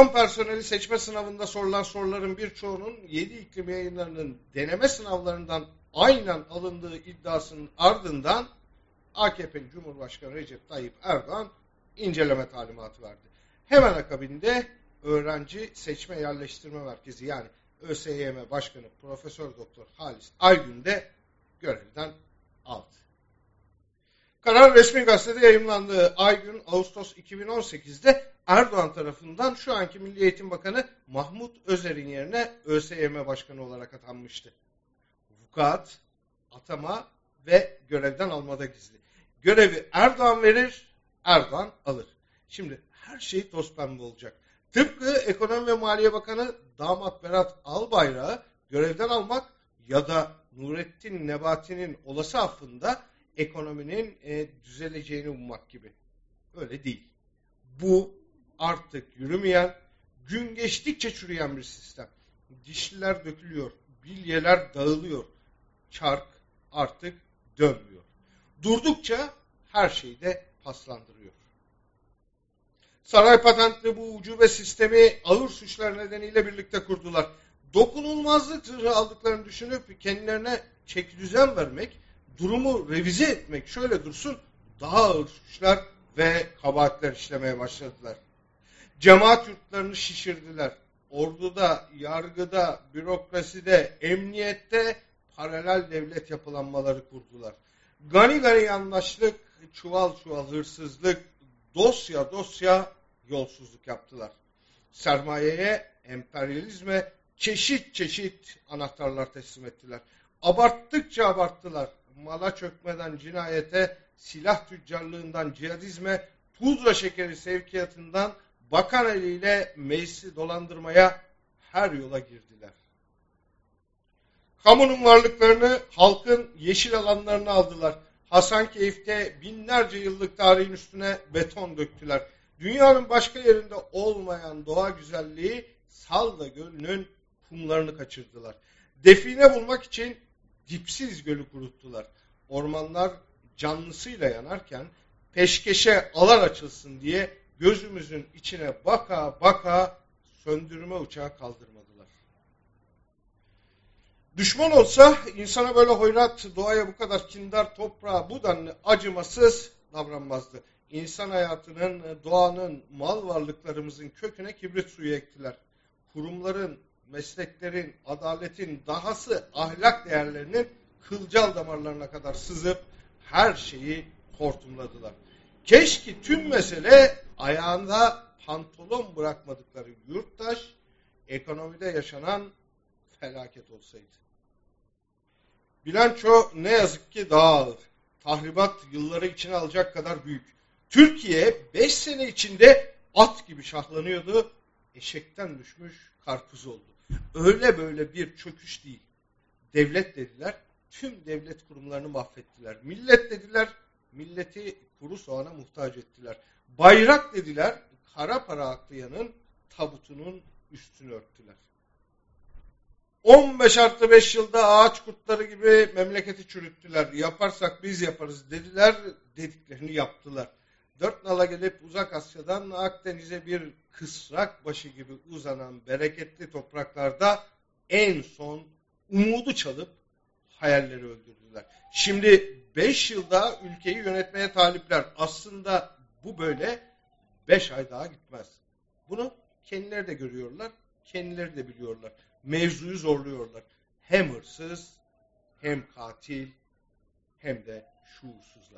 Makam personeli seçme sınavında sorulan soruların birçoğunun 7 iklim yayınlarının deneme sınavlarından aynen alındığı iddiasının ardından AKP'li Cumhurbaşkanı Recep Tayyip Erdoğan inceleme talimatı verdi. Hemen akabinde Öğrenci Seçme Yerleştirme Merkezi yani ÖSYM Başkanı Profesör Doktor Halis Aygün de görevden aldı. Karar resmi gazetede yayınlandığı Aygün Ağustos 2018'de Erdoğan tarafından şu anki Milli Eğitim Bakanı Mahmut Özer'in yerine ÖSYM Başkanı olarak atanmıştı. Vukuat, atama ve görevden almada gizli. Görevi Erdoğan verir, Erdoğan alır. Şimdi her şey toz pembe olacak. Tıpkı Ekonomi ve Maliye Bakanı Damat Berat Albayrak'ı görevden almak ya da Nurettin Nebati'nin olası affında ekonominin e, düzeleceğini ummak gibi. Öyle değil. Bu artık yürümeyen, gün geçtikçe çürüyen bir sistem. Dişliler dökülüyor, bilyeler dağılıyor. Çark artık dönmüyor. Durdukça her şeyi de paslandırıyor. Saray patentli bu ucube sistemi ağır suçlar nedeniyle birlikte kurdular. Dokunulmazlık zırhı aldıklarını düşünüp kendilerine çek düzen vermek, durumu revize etmek şöyle dursun daha ağır suçlar ve kabahatler işlemeye başladılar. Cemaat yurtlarını şişirdiler. Orduda, yargıda, bürokraside, emniyette paralel devlet yapılanmaları kurdular. Gani gani yandaşlık, çuval çuval hırsızlık, dosya dosya yolsuzluk yaptılar. Sermayeye, emperyalizme çeşit çeşit anahtarlar teslim ettiler. Abarttıkça abarttılar. Mala çökmeden cinayete, silah tüccarlığından cihadizme, pudra şekeri sevkiyatından bakan eliyle meclisi dolandırmaya her yola girdiler. Kamunun varlıklarını halkın yeşil alanlarına aldılar. Hasankeyf'te binlerce yıllık tarihin üstüne beton döktüler. Dünyanın başka yerinde olmayan doğa güzelliği Salda Gölü'nün kumlarını kaçırdılar. Define bulmak için dipsiz gölü kuruttular. Ormanlar canlısıyla yanarken peşkeşe alan açılsın diye gözümüzün içine baka baka söndürme uçağı kaldırmadılar. Düşman olsa insana böyle hoyrat, doğaya bu kadar kindar, toprağa bu denli acımasız davranmazdı. İnsan hayatının, doğanın, mal varlıklarımızın köküne kibrit suyu ektiler. Kurumların, mesleklerin, adaletin, dahası ahlak değerlerinin kılcal damarlarına kadar sızıp her şeyi hortumladılar. Keşke tüm mesele ayağında pantolon bırakmadıkları yurttaş, ekonomide yaşanan felaket olsaydı. Bilanço ne yazık ki daha ağır. Tahribat yılları içine alacak kadar büyük. Türkiye 5 sene içinde at gibi şahlanıyordu. Eşekten düşmüş karpuz oldu. Öyle böyle bir çöküş değil. Devlet dediler, tüm devlet kurumlarını mahvettiler. Millet dediler, milleti kuru soğana muhtaç ettiler. Bayrak dediler, kara para aklayanın tabutunun üstünü örttüler. 15 artı 5 yılda ağaç kurtları gibi memleketi çürüttüler. Yaparsak biz yaparız dediler, dediklerini yaptılar. Dört nala gelip uzak Asya'dan Akdeniz'e bir kısrak başı gibi uzanan bereketli topraklarda en son umudu çalıp hayalleri öldürdüler. Şimdi beş yılda ülkeyi yönetmeye talipler. Aslında bu böyle beş ay daha gitmez. Bunu kendileri de görüyorlar, kendileri de biliyorlar. Mevzuyu zorluyorlar. Hem hırsız, hem katil, hem de şuursuzlar.